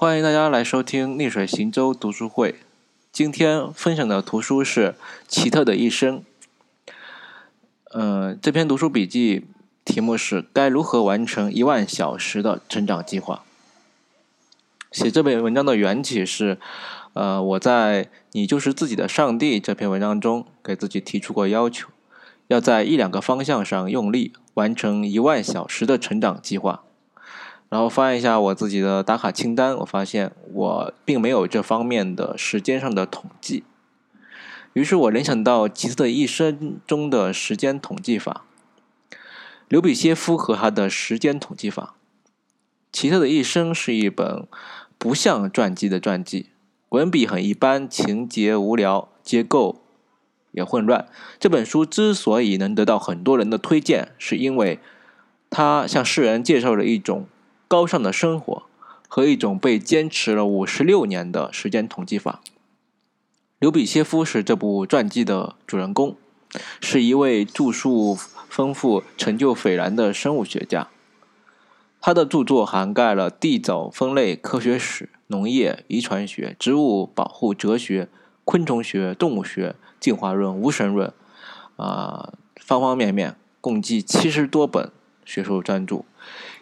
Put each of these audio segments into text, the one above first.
欢迎大家来收听逆水行舟读书会。今天分享的图书是《奇特的一生》。嗯，这篇读书笔记题目是“该如何完成一万小时的成长计划”。写这篇文章的缘起是，呃，我在《你就是自己的上帝》这篇文章中给自己提出过要求，要在一两个方向上用力完成一万小时的成长计划。然后翻一下我自己的打卡清单，我发现我并没有这方面的时间上的统计。于是我联想到《奇特的一生》中的时间统计法，刘比歇夫和他的时间统计法。《奇特的一生》是一本不像传记的传记，文笔很一般，情节无聊，结构也混乱。这本书之所以能得到很多人的推荐，是因为它向世人介绍了一种。高尚的生活和一种被坚持了五十六年的时间统计法。刘比歇夫是这部传记的主人公，是一位著述丰富、成就斐然的生物学家。他的著作涵盖了地藻分类科学史、农业、遗传学、植物保护哲学、昆虫学、动物学、进化论、无神论，啊，方方面面，共计七十多本学术专著。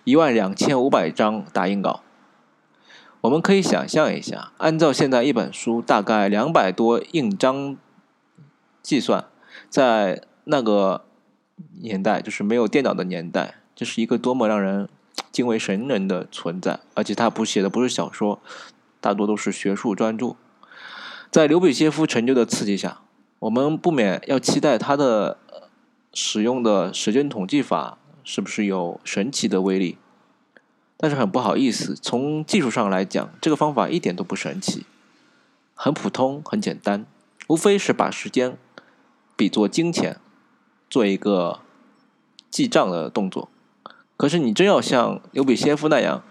一万两千五百张打印稿，我们可以想象一下，按照现在一本书大概两百多印章计算，在那个年代，就是没有电脑的年代，这是一个多么让人敬畏神人的存在。而且他不写的不是小说，大多都是学术专著。在刘比歇夫成就的刺激下，我们不免要期待他的使用的时间统计法。是不是有神奇的威力？但是很不好意思，从技术上来讲，这个方法一点都不神奇，很普通，很简单，无非是把时间比作金钱，做一个记账的动作。可是你真要像刘比歇夫那样，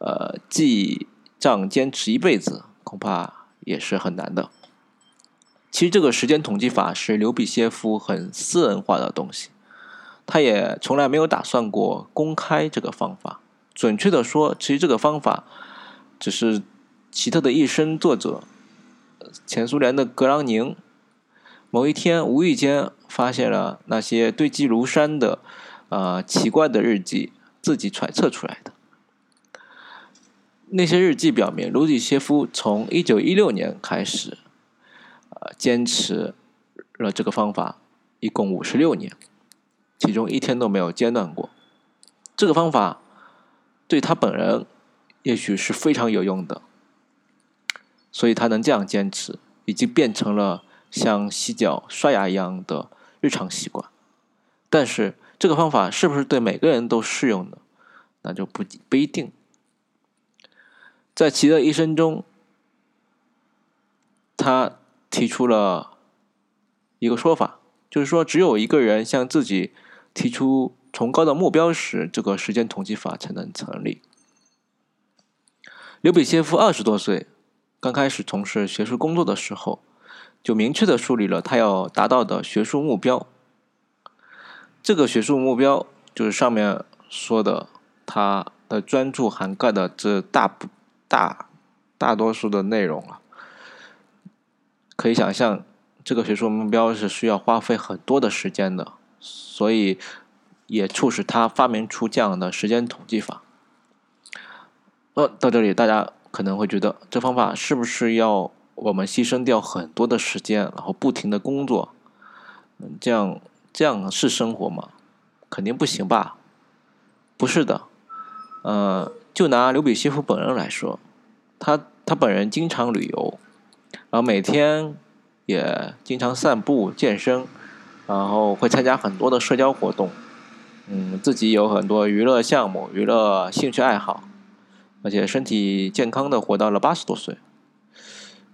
呃，记账坚持一辈子，恐怕也是很难的。其实这个时间统计法是刘比歇夫很私人化的东西。他也从来没有打算过公开这个方法。准确的说，其实这个方法只是奇特的一生作者前苏联的格朗宁某一天无意间发现了那些堆积如山的呃奇怪的日记，自己揣测出来的。那些日记表明，卢比切夫从一九一六年开始，呃，坚持了这个方法，一共五十六年。其中一天都没有间断过，这个方法对他本人也许是非常有用的，所以他能这样坚持，已经变成了像洗脚、刷牙一样的日常习惯。但是这个方法是不是对每个人都适用的，那就不不一定。在其的一生中，他提出了一个说法，就是说只有一个人向自己。提出崇高的目标时，这个时间统计法才能成立。刘比歇夫二十多岁，刚开始从事学术工作的时候，就明确的树立了他要达到的学术目标。这个学术目标就是上面说的，他的专注涵盖的这大部大大多数的内容了。可以想象，这个学术目标是需要花费很多的时间的。所以，也促使他发明出这样的时间统计法。呃，到这里大家可能会觉得，这方法是不是要我们牺牲掉很多的时间，然后不停的工作？嗯，这样这样是生活吗？肯定不行吧？不是的。呃，就拿刘比西夫本人来说，他他本人经常旅游，然后每天也经常散步健身。然后会参加很多的社交活动，嗯，自己有很多娱乐项目、娱乐兴趣爱好，而且身体健康的活到了八十多岁，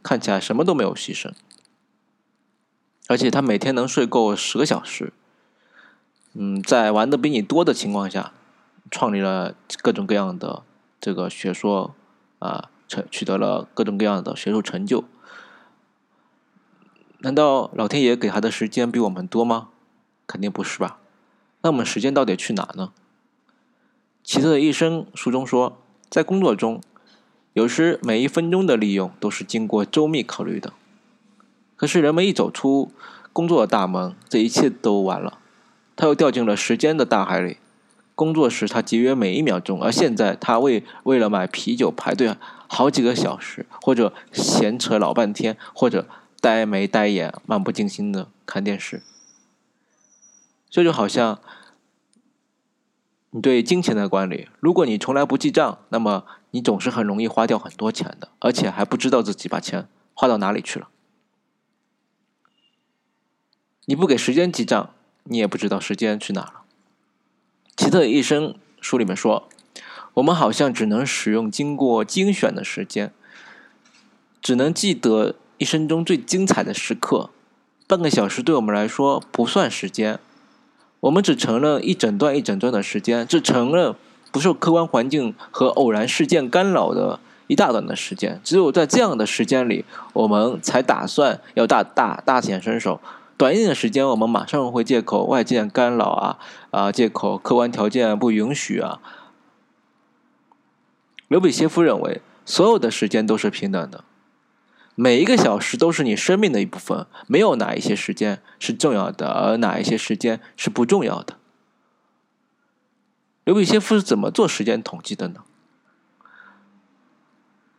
看起来什么都没有牺牲，而且他每天能睡够十个小时，嗯，在玩的比你多的情况下，创立了各种各样的这个学说啊，成取得了各种各样的学术成就。难道老天爷给他的时间比我们多吗？肯定不是吧。那我们时间到底去哪呢？奇特的一生书中说，在工作中，有时每一分钟的利用都是经过周密考虑的。可是人们一走出工作的大门，这一切都完了。他又掉进了时间的大海里。工作时他节约每一秒钟，而现在他为为了买啤酒排队好几个小时，或者闲扯老半天，或者呆眉呆眼、漫不经心的看电视。这就好像。你对金钱的管理，如果你从来不记账，那么你总是很容易花掉很多钱的，而且还不知道自己把钱花到哪里去了。你不给时间记账，你也不知道时间去哪了。奇特的一生书里面说，我们好像只能使用经过精选的时间，只能记得一生中最精彩的时刻。半个小时对我们来说不算时间。我们只承认一整段一整段的时间，只承认不受客观环境和偶然事件干扰的一大段的时间。只有在这样的时间里，我们才打算要大大大显身手。短一点的时间，我们马上会借口外界干扰啊啊，借口客观条件不允许啊。刘比歇夫认为，所有的时间都是平等的。每一个小时都是你生命的一部分，没有哪一些时间是重要的，而哪一些时间是不重要的。刘比歇夫是怎么做时间统计的呢？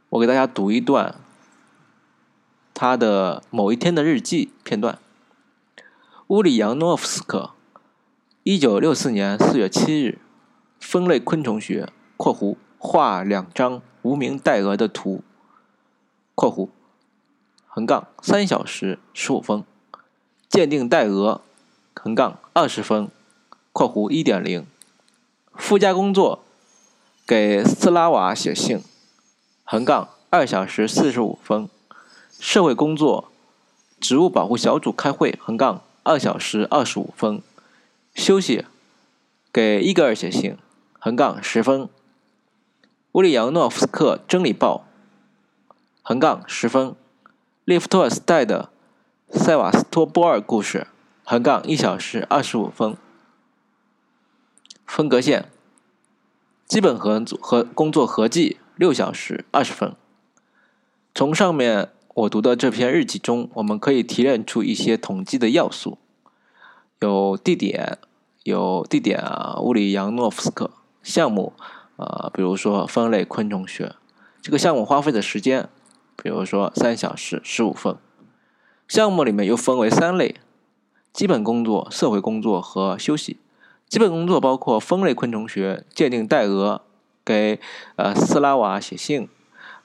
我给大家读一段他的某一天的日记片段。乌里扬诺夫斯克，一九六四年四月七日，分类昆虫学（括弧画两张无名带蛾的图）（括弧）。横杠三小时十五分，鉴定代额，横杠二十分，括弧一点零，附加工作，给斯拉瓦写信，横杠二小时四十五分，社会工作，植物保护小组开会，横杠二小时二十五分，休息，给伊格尔写信，横杠十分，乌里扬诺夫斯克真理报，横杠十分。列夫托尔斯泰的《塞瓦斯托波尔故事》横杠一小时二十五分，分隔线，基本合和工作合计六小时二十分。从上面我读的这篇日记中，我们可以提炼出一些统计的要素，有地点，有地点啊，乌里扬诺夫斯克项目啊，比如说分类昆虫学，这个项目花费的时间。比如说三小时十五分，项目里面又分为三类：基本工作、社会工作和休息。基本工作包括分类昆虫学、鉴定带蛾、给呃斯拉瓦写信，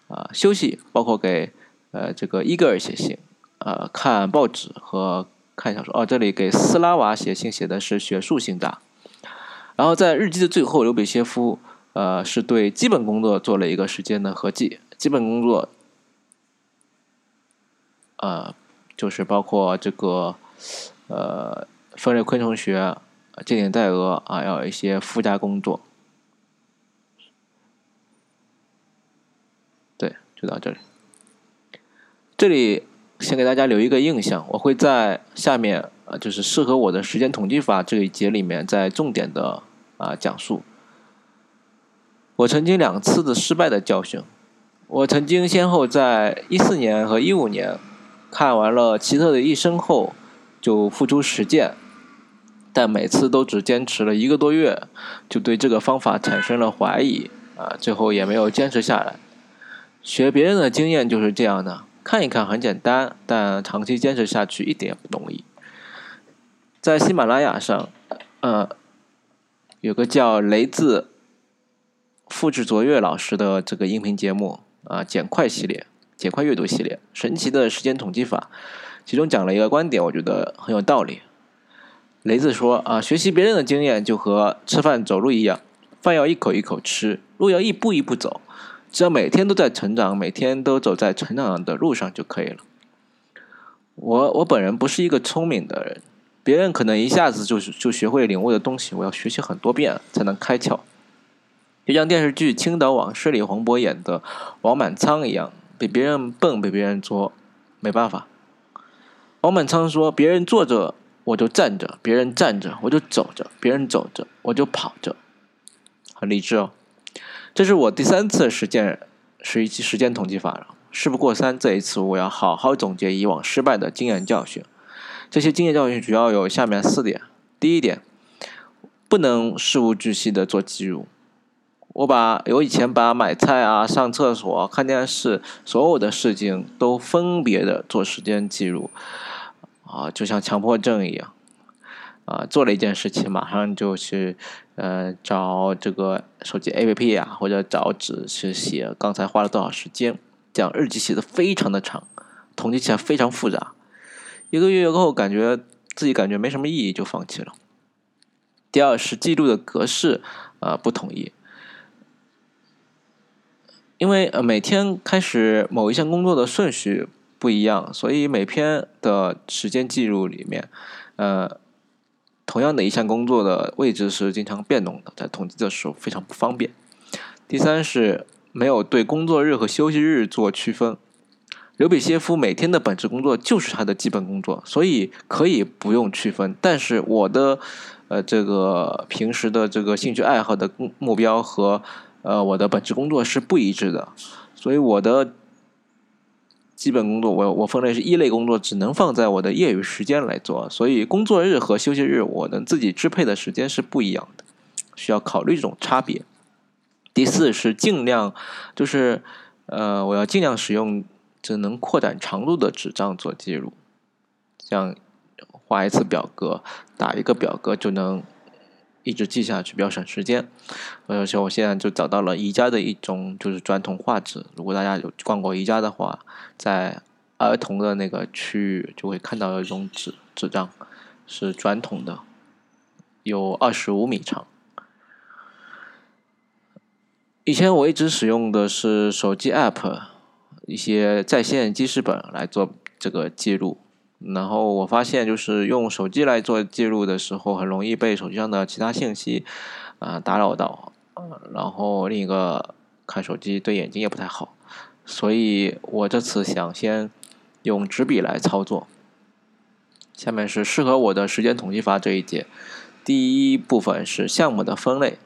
啊，休息包括给呃这个伊戈尔写信，呃看报纸和看小说。哦，这里给斯拉瓦写信写的是学术性的。然后在日记的最后，刘比歇夫呃是对基本工作做了一个时间的合计，基本工作。呃，就是包括这个，呃，分类昆虫学、鉴定带蛾啊，要有一些附加工作。对，就到这里。这里先给大家留一个印象，我会在下面啊，就是适合我的时间统计法这一节里面，再重点的啊讲述我曾经两次的失败的教训。我曾经先后在一四年和一五年。看完了奇特的一生后，就付诸实践，但每次都只坚持了一个多月，就对这个方法产生了怀疑，啊，最后也没有坚持下来。学别人的经验就是这样的，看一看很简单，但长期坚持下去一点也不容易。在喜马拉雅上，呃，有个叫雷子复制卓越老师的这个音频节目啊，简快系列。简快阅读系列，神奇的时间统计法，其中讲了一个观点，我觉得很有道理。雷子说啊，学习别人的经验就和吃饭走路一样，饭要一口一口吃，路要一步一步走，只要每天都在成长，每天都走在成长的路上就可以了。我我本人不是一个聪明的人，别人可能一下子就是就学会领悟的东西，我要学习很多遍才能开窍。就像电视剧《青岛往事》里黄渤演的王满仓一样。比别人笨，比别人作，没办法。王满仓说：“别人坐着我就站着，别人站着我就走着，别人走着我就跑着。”很励志哦。这是我第三次实践是一期时间统计法了。事不过三，这一次我要好好总结以往失败的经验教训。这些经验教训主要有下面四点：第一点，不能事无巨细的做记录。我把我以前把买菜啊、上厕所、看电视所有的事情都分别的做时间记录，啊，就像强迫症一样。啊，做了一件事情，马上就去，呃，找这个手机 APP 啊，或者找纸去写刚才花了多少时间，这样日记写的非常的长，统计起来非常复杂。一个月后，感觉自己感觉没什么意义，就放弃了。第二是记录的格式啊不统一，因为呃每天开始某一项工作的顺序不一样，所以每篇的时间记录里面，呃。同样的一项工作的位置是经常变动的，在统计的时候非常不方便。第三是没有对工作日和休息日做区分。刘比歇夫每天的本职工作就是他的基本工作，所以可以不用区分。但是我的呃这个平时的这个兴趣爱好的目标和呃我的本职工作是不一致的，所以我的。基本工作，我我分类是一类工作，只能放在我的业余时间来做，所以工作日和休息日我能自己支配的时间是不一样的，需要考虑这种差别。第四是尽量，就是呃，我要尽量使用只能扩展长度的纸张做记录，像画一次表格，打一个表格就能。一直记下去比较省时间，而且我现在就找到了宜家的一种就是转筒画纸。如果大家有逛过宜家的话，在儿童的那个区域就会看到一种纸纸张，是转筒的，有二十五米长。以前我一直使用的是手机 App 一些在线记事本来做这个记录。然后我发现，就是用手机来做记录的时候，很容易被手机上的其他信息啊打扰到。然后另一个看手机对眼睛也不太好，所以我这次想先用纸笔来操作。下面是适合我的时间统计法这一节，第一部分是项目的分类。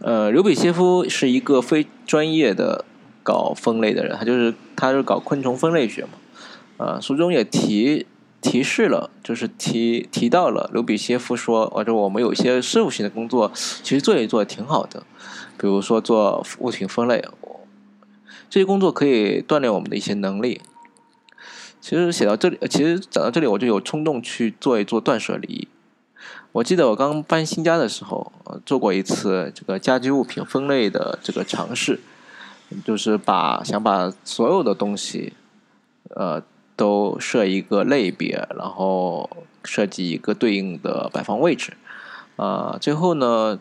呃，刘比歇夫是一个非专业的搞分类的人，他就是他是搞昆虫分类学嘛。呃，书中也提提示了，就是提提到了刘比歇夫说，或者我们有一些事务性的工作，其实做一做挺好的，比如说做物品分类，这些工作可以锻炼我们的一些能力。其实写到这里，其实讲到这里，我就有冲动去做一做断舍离。我记得我刚搬新家的时候，做过一次这个家居物品分类的这个尝试，就是把想把所有的东西，呃。都设一个类别，然后设计一个对应的摆放位置，啊，最后呢，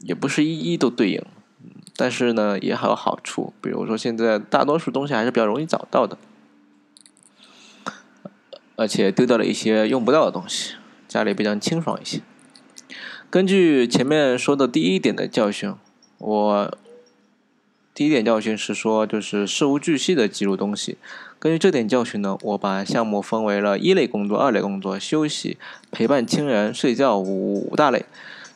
也不是一一都对应，但是呢，也还有好处，比如说现在大多数东西还是比较容易找到的，而且丢掉了一些用不到的东西，家里比较清爽一些。根据前面说的第一点的教训，我。第一点教训是说，就是事无巨细的记录东西。根据这点教训呢，我把项目分为了一类工作、二类工作、休息、陪伴亲人、睡觉五大类。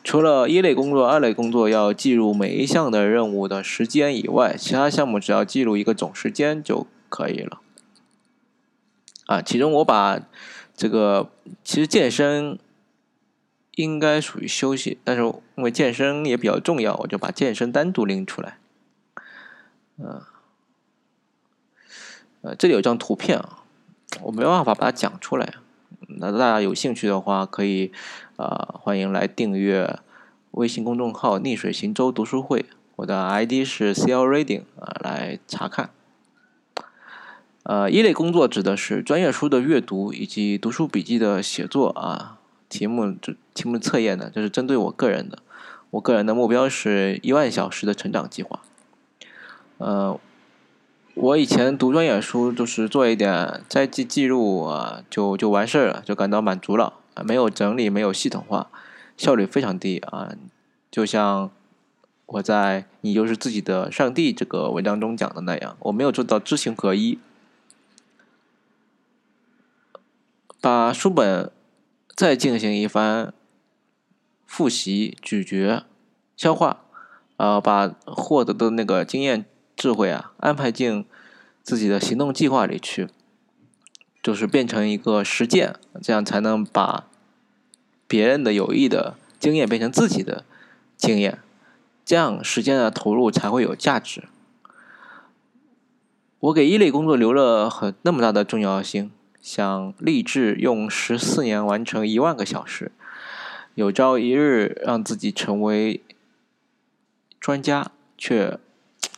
除了一类工作、二类工作要记录每一项的任务的时间以外，其他项目只要记录一个总时间就可以了。啊，其中我把这个其实健身应该属于休息，但是因为健身也比较重要，我就把健身单独拎出来。嗯，呃，这里有一张图片啊，我没办法把它讲出来。那大家有兴趣的话，可以啊，欢迎来订阅微信公众号“逆水行舟读书会”，我的 ID 是 CL Reading 啊，来查看。呃，一类工作指的是专业书的阅读以及读书笔记的写作啊。题目这题目测验呢，这是针对我个人的，我个人的目标是一万小时的成长计划。呃，我以前读专业书，就是做一点摘记记录啊，就就完事儿了，就感到满足了。没有整理，没有系统化，效率非常低啊。就像我在《你就是自己的上帝》这个文章中讲的那样，我没有做到知行合一。把书本再进行一番复习、咀嚼、消化，呃，把获得的那个经验。智慧啊，安排进自己的行动计划里去，就是变成一个实践，这样才能把别人的有益的经验变成自己的经验，这样时间的投入才会有价值。我给一类工作留了很那么大的重要性，想立志用十四年完成一万个小时，有朝一日让自己成为专家，却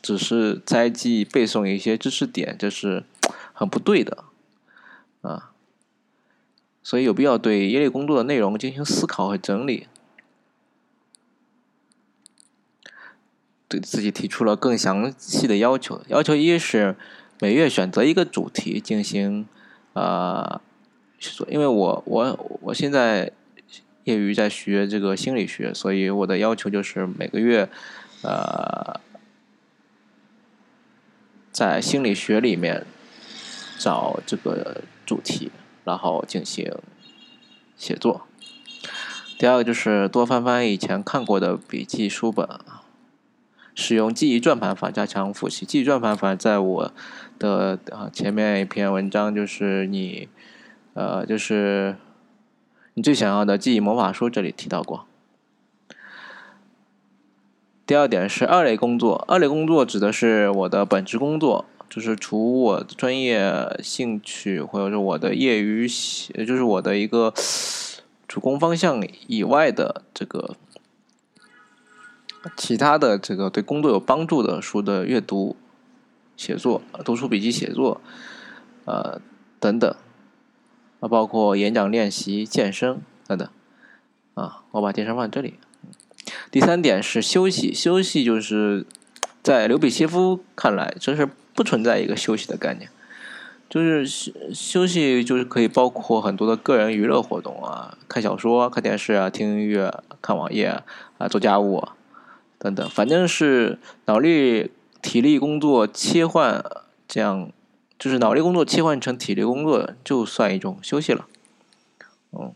只是摘记背诵一些知识点，这是很不对的啊！所以有必要对一类工作的内容进行思考和整理。对自己提出了更详细的要求。要求一是每月选择一个主题进行呃，因为我我我现在业余在学这个心理学，所以我的要求就是每个月呃，在心理学里面找这个主题，然后进行写作。第二个就是多翻翻以前看过的笔记书本。使用记忆转盘法加强复习。记忆转盘法在我的啊前面一篇文章，就是你呃，就是你最想要的记忆魔法书这里提到过。第二点是二类工作，二类工作指的是我的本职工作，就是除我的专业兴趣或者是我的业余，就是我的一个主攻方向以外的这个。其他的这个对工作有帮助的书的阅读、写作、读书笔记写作，呃等等，啊包括演讲练习、健身等等，啊我把健身放在这里。第三点是休息，休息就是在刘比歇夫看来，这是不存在一个休息的概念，就是休休息就是可以包括很多的个人娱乐活动啊，看小说、看电视啊、听音乐、看网页啊、做家务。等等，反正是脑力、体力工作切换，这样就是脑力工作切换成体力工作，就算一种休息了。嗯，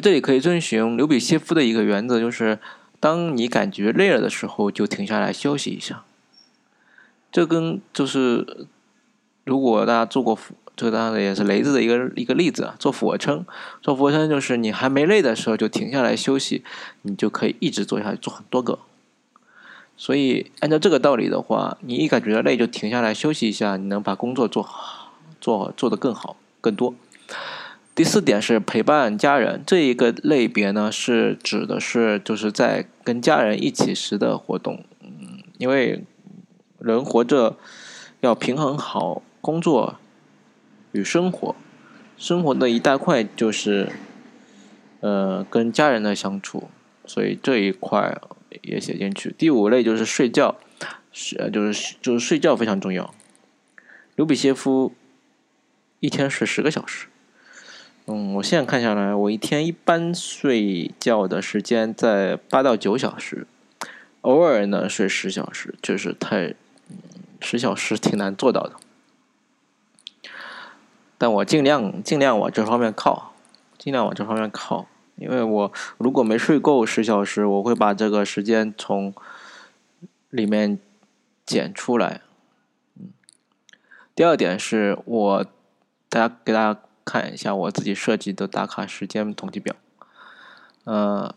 这里可以遵循刘比歇夫的一个原则，就是当你感觉累了的时候，就停下来休息一下。这跟就是如果大家做过俯。这个当然也是雷子的一个一个例子啊，做俯卧撑，做俯卧撑就是你还没累的时候就停下来休息，你就可以一直做下去，做很多个。所以按照这个道理的话，你一感觉累就停下来休息一下，你能把工作做好，做做得更好更多。第四点是陪伴家人，这一个类别呢是指的是就是在跟家人一起时的活动，嗯，因为人活着要平衡好工作。与生活，生活的一大块就是，呃，跟家人的相处，所以这一块也写进去。第五类就是睡觉，是就是就是睡觉非常重要。卢比歇夫一天睡十个小时，嗯，我现在看下来，我一天一般睡觉的时间在八到九小时，偶尔呢睡十小时，就是太十小时挺难做到的。但我尽量尽量往这方面靠，尽量往这方面靠，因为我如果没睡够十小时，我会把这个时间从里面减出来。嗯，第二点是我大家给大家看一下我自己设计的打卡时间统计表。呃，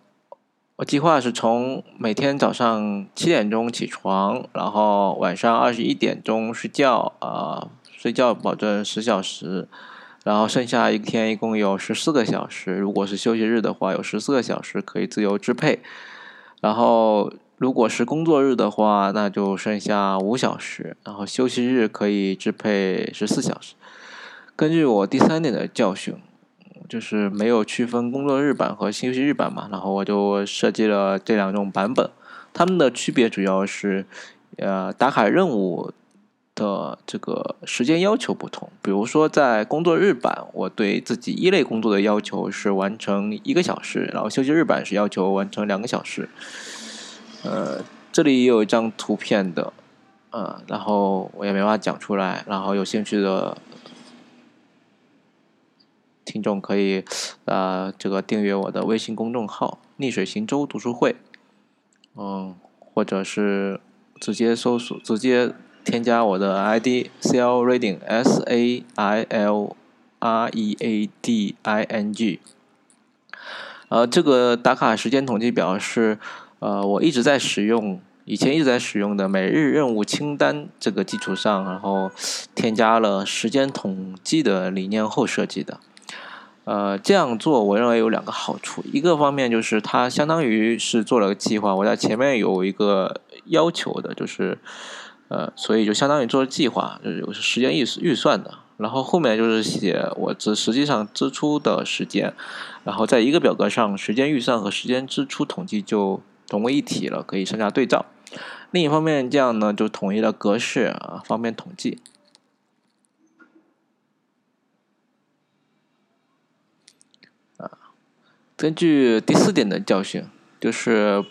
我计划是从每天早上七点钟起床，然后晚上二十一点钟睡觉啊。睡觉保证十小时，然后剩下一天一共有十四个小时。如果是休息日的话，有十四个小时可以自由支配。然后如果是工作日的话，那就剩下五小时。然后休息日可以支配十四小时。根据我第三点的教训，就是没有区分工作日版和休息日版嘛，然后我就设计了这两种版本。它们的区别主要是，呃，打卡任务。的这个时间要求不同，比如说在工作日版，我对自己一类工作的要求是完成一个小时，然后休息日版是要求完成两个小时。呃，这里也有一张图片的，呃，然后我也没法讲出来，然后有兴趣的听众可以呃这个订阅我的微信公众号“逆水行舟读书会”，嗯，或者是。直接搜索，直接添加我的 ID C L Reading S A I L R E A D I N G。呃，这个打卡时间统计表是呃我一直在使用，以前一直在使用的每日任务清单这个基础上，然后添加了时间统计的理念后设计的。呃，这样做我认为有两个好处，一个方面就是它相当于是做了个计划，我在前面有一个要求的，就是呃，所以就相当于做了计划，就是有时间预预算的，然后后面就是写我这实际上支出的时间，然后在一个表格上，时间预算和时间支出统计就融为一体了，可以上下对照。另一方面，这样呢就统一了格式啊，方便统计。根据第四点的教训，就是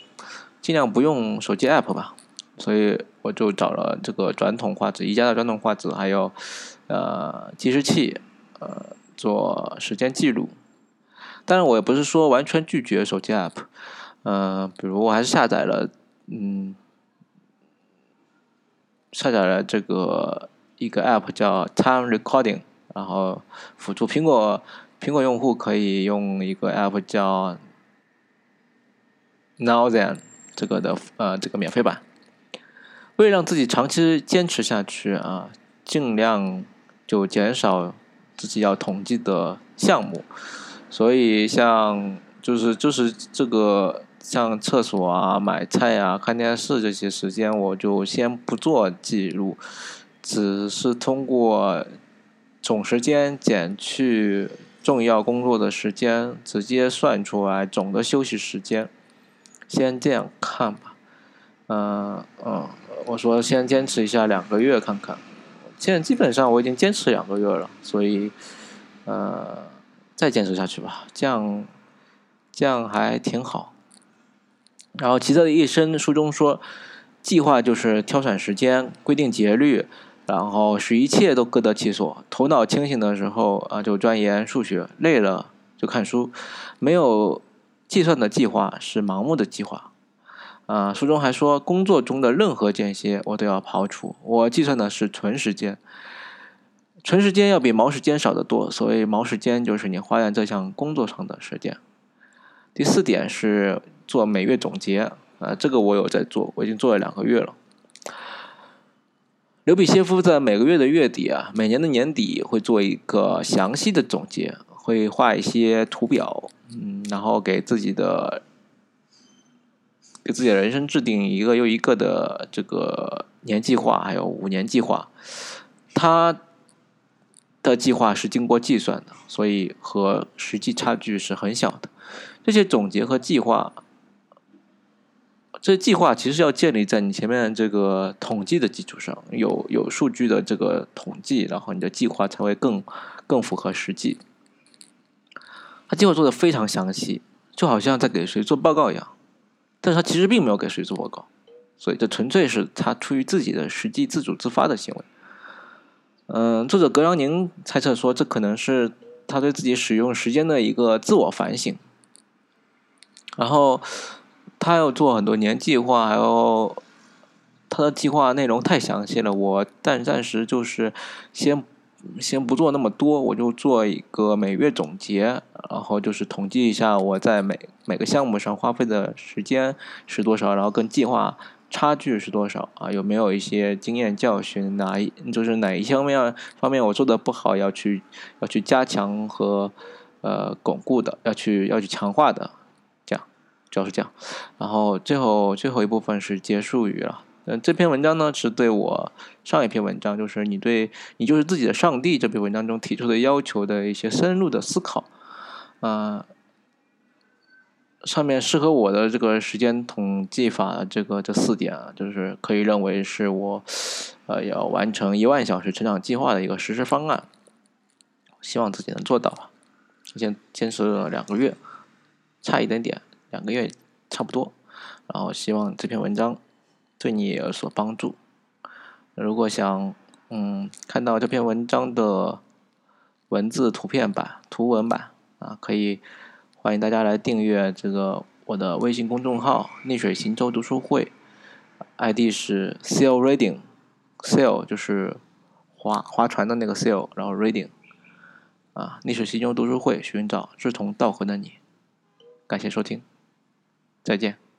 尽量不用手机 app 吧，所以我就找了这个转筒画纸，宜家的转筒画纸，还有呃计时器，呃做时间记录。当然，我也不是说完全拒绝手机 app，嗯，比如我还是下载了，嗯，下载了这个一个 app 叫 Time Recording，然后辅助苹果。苹果用户可以用一个 app 叫 Now Then 这个的呃这个免费版。为了让自己长期坚持下去啊，尽量就减少自己要统计的项目。所以像就是就是这个像厕所啊、买菜啊、看电视这些时间，我就先不做记录，只是通过总时间减去。重要工作的时间直接算出来总的休息时间，先这样看吧。嗯嗯，我说先坚持一下两个月看看。现在基本上我已经坚持两个月了，所以呃再坚持下去吧，这样这样还挺好。然后奇特的一生书中说，计划就是挑选时间，规定节律。然后使一切都各得其所。头脑清醒的时候啊，就钻研数学；累了就看书。没有计算的计划是盲目的计划。啊，书中还说，工作中的任何间歇我都要刨除。我计算的是纯时间，纯时间要比毛时间少得多。所谓毛时间就是你花在这项工作上的时间。第四点是做每月总结。啊，这个我有在做，我已经做了两个月了。刘比歇夫在每个月的月底啊，每年的年底会做一个详细的总结，会画一些图表，嗯，然后给自己的给自己的人生制定一个又一个的这个年计划，还有五年计划。他的计划是经过计算的，所以和实际差距是很小的。这些总结和计划。这计划其实要建立在你前面这个统计的基础上，有有数据的这个统计，然后你的计划才会更更符合实际。他计划做的非常详细，就好像在给谁做报告一样，但是他其实并没有给谁做报告，所以这纯粹是他出于自己的实际自主自发的行为。嗯，作者格朗宁猜测说，这可能是他对自己使用时间的一个自我反省，然后。他要做很多年计划，还有他的计划内容太详细了，我暂暂时就是先先不做那么多，我就做一个每月总结，然后就是统计一下我在每每个项目上花费的时间是多少，然后跟计划差距是多少啊？有没有一些经验教训？哪一就是哪一方面方面我做的不好，要去要去加强和呃巩固的，要去要去强化的。主要是这样，然后最后最后一部分是结束语了。嗯，这篇文章呢是对我上一篇文章，就是你对你就是自己的上帝这篇文章中提出的要求的一些深入的思考。啊，上面适合我的这个时间统计法，这个这四点啊，就是可以认为是我呃要完成一万小时成长计划的一个实施方案。希望自己能做到吧。先坚持了两个月，差一点点。两个月差不多，然后希望这篇文章对你有所帮助。如果想嗯看到这篇文章的文字图片版、图文版啊，可以欢迎大家来订阅这个我的微信公众号“逆水行舟读书会 ”，ID 是 sail reading，sail 就是划划船的那个 sail，然后 reading，啊，历史习中读书会寻找志同道合的你，感谢收听，再见。